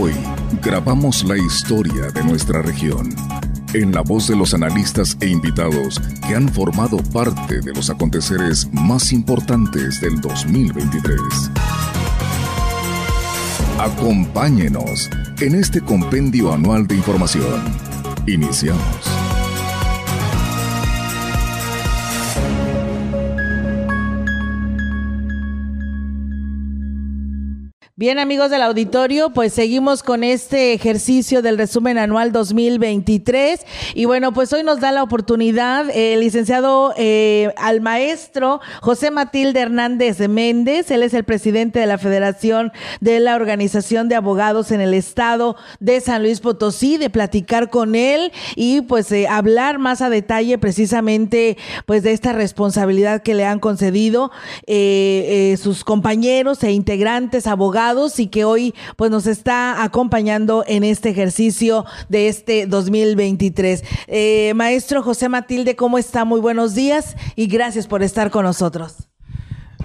Hoy grabamos la historia de nuestra región en la voz de los analistas e invitados que han formado parte de los aconteceres más importantes del 2023. Acompáñenos en este compendio anual de información. Iniciamos. Bien amigos del auditorio, pues seguimos con este ejercicio del resumen anual 2023 y bueno, pues hoy nos da la oportunidad el licenciado eh, al maestro José Matilde Hernández Méndez, él es el presidente de la Federación de la Organización de Abogados en el Estado de San Luis Potosí, de platicar con él y pues eh, hablar más a detalle precisamente pues de esta responsabilidad que le han concedido eh, sus compañeros e integrantes abogados y que hoy pues nos está acompañando en este ejercicio de este 2023. Eh, maestro José Matilde, ¿cómo está? Muy buenos días y gracias por estar con nosotros.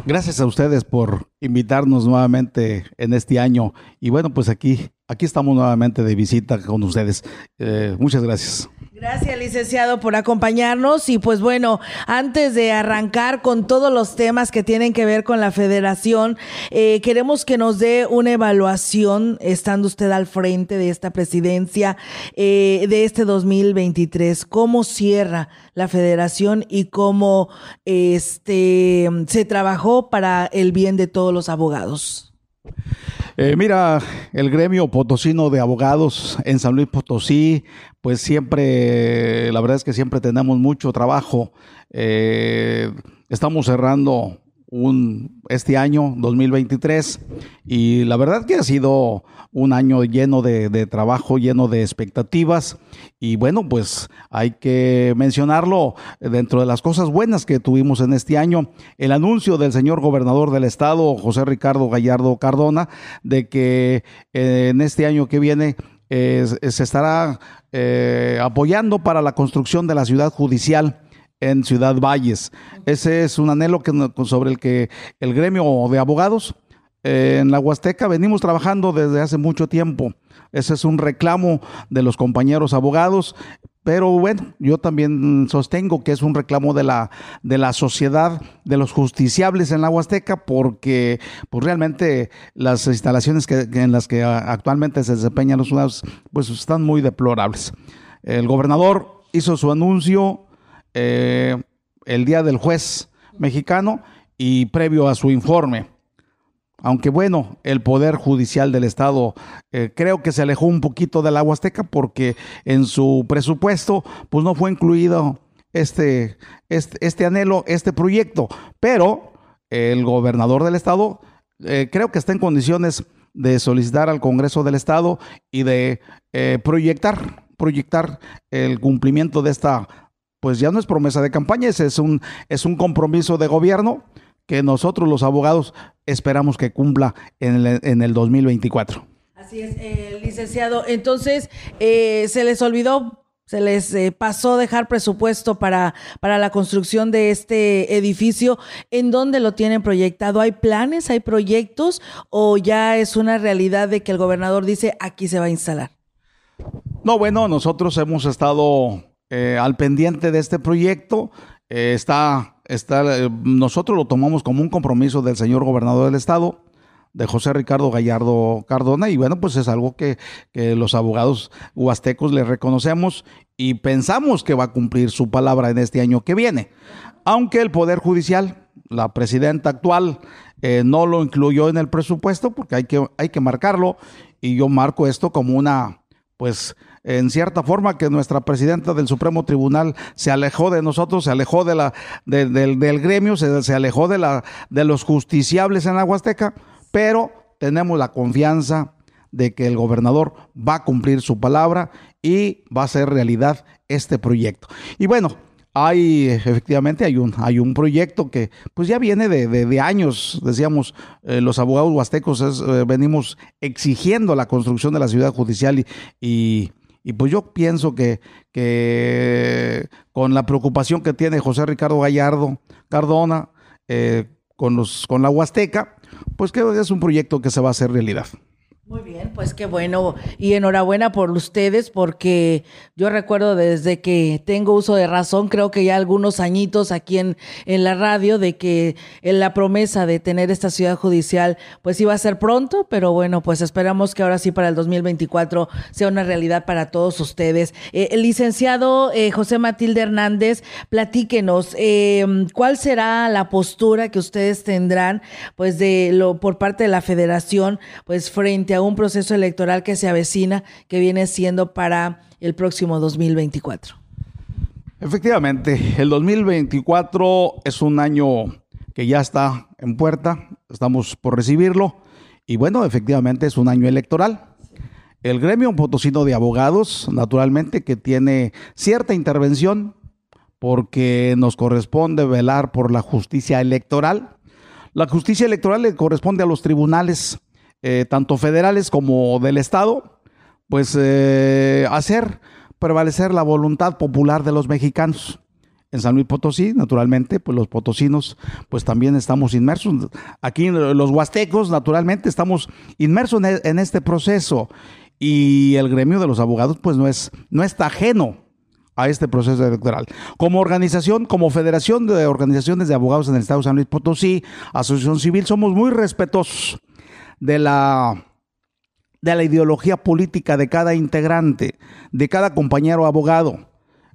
Gracias a ustedes por invitarnos nuevamente en este año y bueno, pues aquí, aquí estamos nuevamente de visita con ustedes. Eh, muchas gracias. Gracias, licenciado, por acompañarnos. Y pues bueno, antes de arrancar con todos los temas que tienen que ver con la federación, eh, queremos que nos dé una evaluación, estando usted al frente de esta presidencia eh, de este 2023. ¿Cómo cierra la federación y cómo este, se trabajó para el bien de todos los abogados? Eh, mira, el gremio potosino de abogados en San Luis Potosí, pues siempre, la verdad es que siempre tenemos mucho trabajo. Eh, estamos cerrando un, este año 2023 y la verdad que ha sido un año lleno de, trabajo, lleno de expectativas y bueno, pues hay que mencionarlo dentro de las cosas buenas que tuvimos en este año, el anuncio del señor gobernador del estado, José Ricardo Gallardo Cardona, de que eh, en este año que viene se estará eh, apoyando para la construcción de la ciudad judicial en Ciudad Valles. Ese es un anhelo que, sobre el que el gremio de abogados eh, en la Huasteca venimos trabajando desde hace mucho tiempo. Ese es un reclamo de los compañeros abogados, pero bueno, yo también sostengo que es un reclamo de la, de la sociedad, de los justiciables en la Huasteca, porque pues realmente las instalaciones que, en las que actualmente se desempeñan los ciudadanos pues están muy deplorables. El gobernador hizo su anuncio eh, el día del juez mexicano y previo a su informe. Aunque bueno, el Poder Judicial del Estado eh, creo que se alejó un poquito de la Huasteca porque en su presupuesto pues no fue incluido este, este, este anhelo, este proyecto. Pero el gobernador del Estado eh, creo que está en condiciones de solicitar al Congreso del Estado y de proyectar, proyectar el cumplimiento de esta pues ya no es promesa de campaña, ese es un, es un compromiso de gobierno que nosotros los abogados esperamos que cumpla en el, en el 2024. Así es, eh, licenciado. Entonces, eh, se les olvidó, se les eh, pasó dejar presupuesto para, para la construcción de este edificio. ¿En dónde lo tienen proyectado? ¿Hay planes, hay proyectos o ya es una realidad de que el gobernador dice aquí se va a instalar? No, bueno, nosotros hemos estado eh, al pendiente de este proyecto. Eh, está, está, eh, nosotros lo tomamos como un compromiso del señor gobernador del estado, de José Ricardo Gallardo Cardona, y bueno, pues es algo que, los abogados huastecos le reconocemos y pensamos que va a cumplir su palabra en este año que viene. Aunque el Poder Judicial, la presidenta actual, no lo incluyó en el presupuesto, porque hay que, hay que marcarlo, y yo marco esto como una, pues, en cierta forma que nuestra presidenta del Supremo Tribunal se alejó de nosotros, se alejó de la, del gremio, se, se, alejó de, la, de los justiciables en la Huasteca, pero tenemos la confianza de que el gobernador va a cumplir su palabra y va a ser realidad este proyecto. Y bueno, hay efectivamente hay un hay un proyecto que pues ya viene de, de, años decíamos eh, los abogados huastecos eh, venimos exigiendo la construcción de la ciudad judicial y pues yo pienso que, que con la preocupación que tiene José Ricardo Gallardo Cardona eh, con, los, con la Huasteca, pues que es un proyecto que se va a hacer realidad. Muy bien, pues qué bueno y enhorabuena por ustedes porque yo recuerdo desde que tengo uso de razón, creo que ya algunos añitos aquí en, en la radio de que en la promesa de tener esta ciudad judicial pues iba a ser pronto, pero bueno, pues esperamos que ahora sí para el 2024 sea una realidad para todos ustedes. Eh, licenciado eh, José Matilde Hernández, platíquenos eh, cuál será la postura que ustedes tendrán pues de lo por parte de la federación pues frente un proceso electoral que se avecina, que viene siendo para el próximo 2024. Efectivamente, el 2024 es un año que ya está en puerta, estamos por recibirlo, y bueno, efectivamente es un año electoral. El gremio potosino de abogados, naturalmente, que tiene cierta intervención porque nos corresponde velar por la justicia electoral. La justicia electoral le corresponde a los tribunales eh, tanto federales como del Estado, pues eh, hacer prevalecer la voluntad popular de los mexicanos. En San Luis Potosí, naturalmente, pues los potosinos, pues también estamos inmersos. Aquí los huastecos, naturalmente, estamos inmersos en, en este proceso. Y el gremio de los abogados, pues no, es, no está ajeno a este proceso electoral. Como organización, como Federación de Organizaciones de Abogados en el Estado de San Luis Potosí, Asociación Civil, somos muy respetuosos de la, de la ideología política de cada integrante, de cada compañero abogado.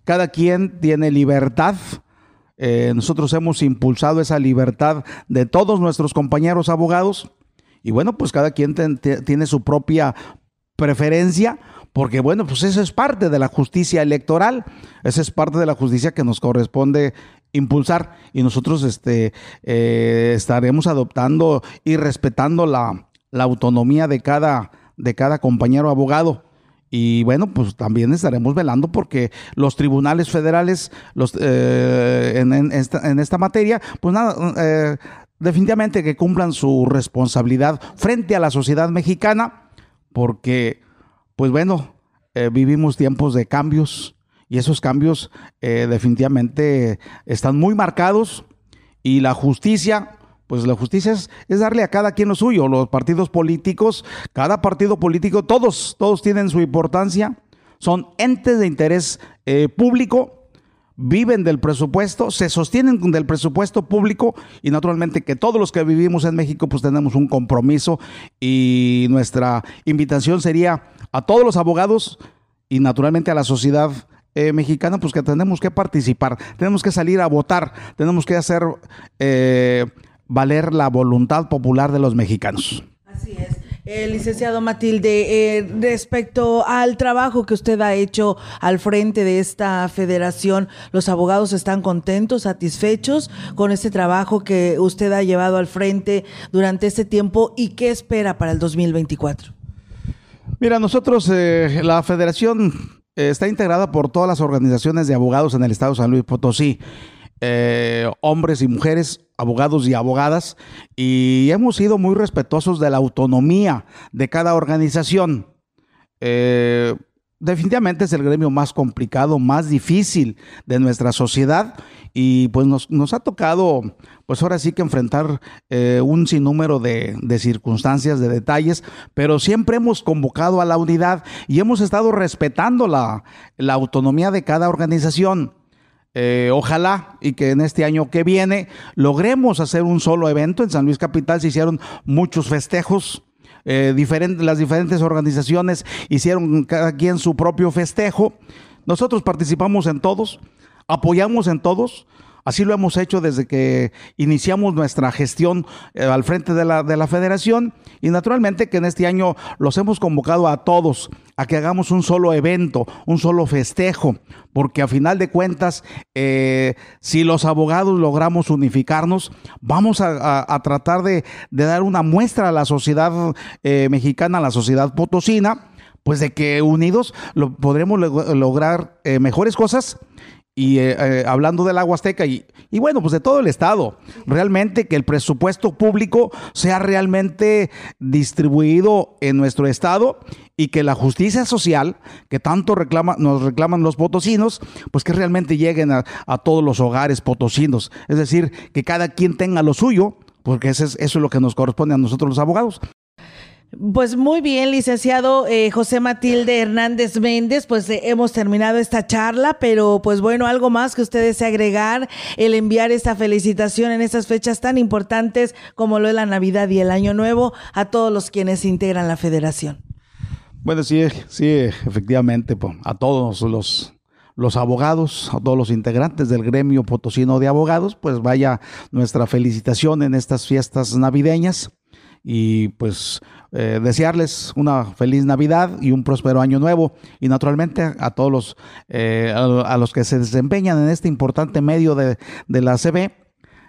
Cada quien tiene libertad. Eh, nosotros hemos impulsado esa libertad de todos nuestros compañeros abogados. Y bueno, pues cada quien tiene su propia preferencia, porque bueno, pues eso es parte de la justicia electoral, esa es parte de la justicia que nos corresponde impulsar y nosotros este, eh, estaremos adoptando y respetando la, la autonomía de cada, de cada compañero abogado. Y bueno, pues también estaremos velando porque los tribunales federales los, eh, en, esta, materia, pues nada, eh, definitivamente que cumplan su responsabilidad frente a la sociedad mexicana, porque, pues bueno, eh, vivimos tiempos de cambios y esos cambios definitivamente están muy marcados y la justicia pues la justicia es, darle a cada quien lo suyo. Los partidos políticos, cada partido político, todos, todos tienen su importancia, son entes de interés eh, público, viven del presupuesto, se sostienen del presupuesto público y naturalmente que todos los que vivimos en México pues tenemos un compromiso y nuestra invitación sería a todos los abogados y naturalmente a la sociedad eh, mexicana, pues que tenemos que participar, tenemos que salir a votar, tenemos que hacer eh, valer la voluntad popular de los mexicanos. Así es. Eh, licenciado Matilde, eh, respecto al trabajo que usted ha hecho al frente de esta federación, ¿los abogados están contentos, satisfechos con este trabajo que usted ha llevado al frente durante este tiempo y qué espera para el 2024? Mira, nosotros, eh, la federación está integrada por todas las organizaciones de abogados en el estado de San Luis Potosí. hombres y mujeres abogados y abogadas, y hemos sido muy respetuosos de la autonomía de cada organización. Eh, definitivamente es el gremio más complicado, más difícil de nuestra sociedad y pues nos, ha tocado pues ahora sí que enfrentar eh, un sinnúmero de, de, circunstancias, de detalles, pero siempre hemos convocado a la unidad y hemos estado respetando la, la autonomía de cada organización. Eh, ojalá y que en este año que viene logremos hacer un solo evento. En San Luis Capital se hicieron muchos festejos. Eh, las diferentes organizaciones hicieron cada quien su propio festejo. Nosotros participamos en todos, apoyamos en todos. Así lo hemos hecho desde que iniciamos nuestra gestión eh, al frente de la, de la federación. Y naturalmente que en este año los hemos convocado a todos a que hagamos un solo evento, un solo festejo, porque a final de cuentas, eh, si los abogados logramos unificarnos, vamos a, tratar de, dar una muestra a la sociedad eh, mexicana, a la sociedad potosina, pues de que unidos lo, podremos lograr mejores cosas y eh, eh, hablando del agua azteca y, y, bueno, pues de todo el Estado, realmente que el presupuesto público sea realmente distribuido en nuestro Estado y que la justicia social que tanto reclama, nos reclaman los potosinos, pues que realmente lleguen a, todos los hogares potosinos. Es decir, que cada quien tenga lo suyo, porque eso es, eso es lo que nos corresponde a nosotros los abogados. Pues muy bien, licenciado eh, José Matilde Hernández Méndez, pues eh, hemos terminado esta charla, pero pues bueno, algo más que usted desea agregar, el enviar esta felicitación en estas fechas tan importantes como lo es la Navidad y el Año Nuevo a todos los quienes integran la federación. Bueno, sí, sí, efectivamente, a todos los los abogados, a todos los integrantes del gremio potosino de abogados, pues vaya nuestra felicitación en estas fiestas navideñas y pues eh, desearles una feliz Navidad y un próspero año nuevo y naturalmente a todos los, eh, a, los que se desempeñan en este importante medio de, la CB.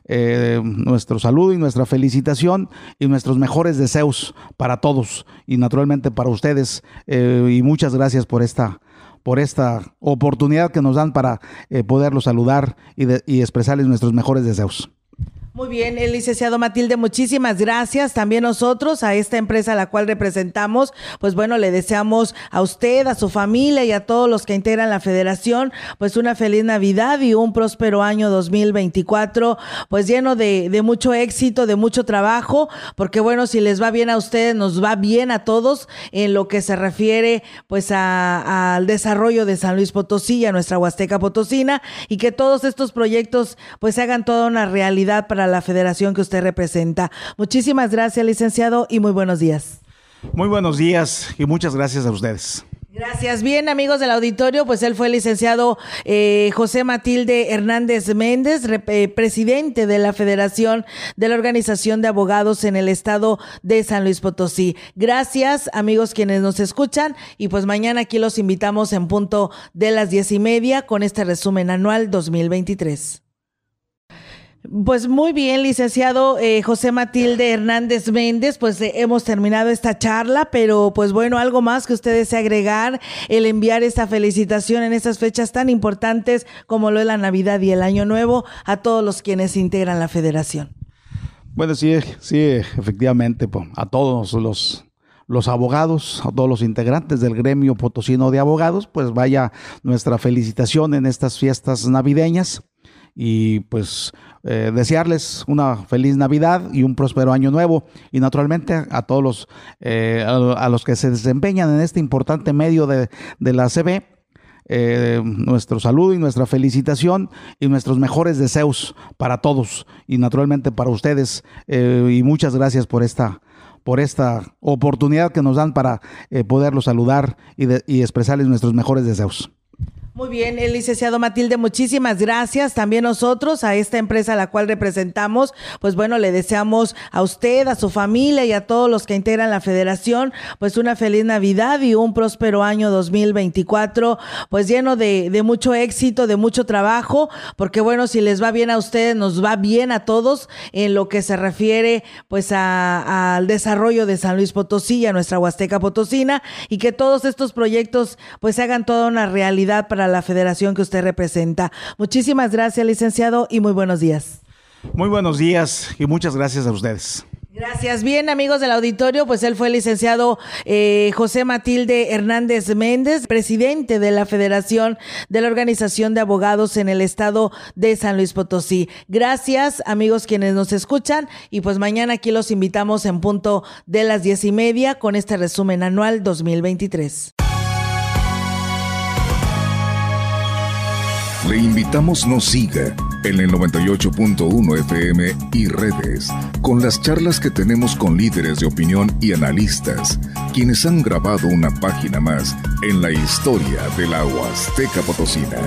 Eh, nuestro saludo y nuestra felicitación y nuestros mejores deseos para todos y naturalmente para ustedes y muchas gracias por esta por esta oportunidad que nos dan para poderlos saludar y, y expresarles nuestros mejores deseos. Muy bien, el licenciado Matilde, muchísimas gracias. También nosotros, a esta empresa a la cual representamos, pues bueno, le deseamos a usted, a su familia y a todos los que integran la federación, pues una feliz Navidad y un próspero año 2024, pues lleno de, de mucho éxito, de mucho trabajo, porque bueno, si les va bien a ustedes, nos va bien a todos en lo que se refiere pues al desarrollo de San Luis Potosí y a nuestra Huasteca Potosina y que todos estos proyectos pues se hagan toda una realidad para la federación que usted representa. Muchísimas gracias, licenciado, y muy buenos días. Muy buenos días y muchas gracias a ustedes. Gracias. Bien, amigos del auditorio, pues él fue el licenciado eh, José Matilde Hernández Méndez, eh, presidente de la Federación de la Organización de Abogados en el Estado de San Luis Potosí. Gracias, amigos quienes nos escuchan, y pues mañana aquí los invitamos en punto de las diez y media con este resumen anual 2023. Pues muy bien, licenciado eh, José Matilde Hernández Méndez, pues eh, hemos terminado esta charla, pero pues bueno, algo más que usted desea agregar, el enviar esta felicitación en estas fechas tan importantes como lo es la Navidad y el Año Nuevo a todos los quienes integran la federación. Bueno, sí, sí, efectivamente, a todos los los abogados, a todos los integrantes del gremio potosino de abogados, pues vaya nuestra felicitación en estas fiestas navideñas y pues eh, desearles una feliz Navidad y un próspero año nuevo y naturalmente a todos los, eh, a, los que se desempeñan en este importante medio de, la CB. Eh, nuestro saludo y nuestra felicitación y nuestros mejores deseos para todos y naturalmente para ustedes y muchas gracias por esta por esta oportunidad que nos dan para poderlos saludar y, y expresarles nuestros mejores deseos. Muy bien, el licenciado Matilde, muchísimas gracias. También nosotros, a esta empresa a la cual representamos, pues bueno, le deseamos a usted, a su familia y a todos los que integran la federación, pues una feliz Navidad y un próspero año 2024, pues lleno de, de mucho éxito, de mucho trabajo, porque bueno, si les va bien a ustedes, nos va bien a todos en lo que se refiere pues al desarrollo de San Luis Potosí y a nuestra Huasteca Potosina y que todos estos proyectos pues se hagan toda una realidad para la federación que usted representa. Muchísimas gracias, licenciado, y muy buenos días. Muy buenos días y muchas gracias a ustedes. Gracias. Bien, amigos del auditorio, pues él fue el licenciado eh, José Matilde Hernández Méndez, presidente de la Federación de la Organización de Abogados en el Estado de San Luis Potosí. Gracias, amigos quienes nos escuchan, y pues mañana aquí los invitamos en punto de las diez y media con este resumen anual 2023. Le invitamos nos siga en el 98.1 FM y redes, con las charlas que tenemos con líderes de opinión y analistas, quienes han grabado una página más en la historia de la Huasteca Potosina.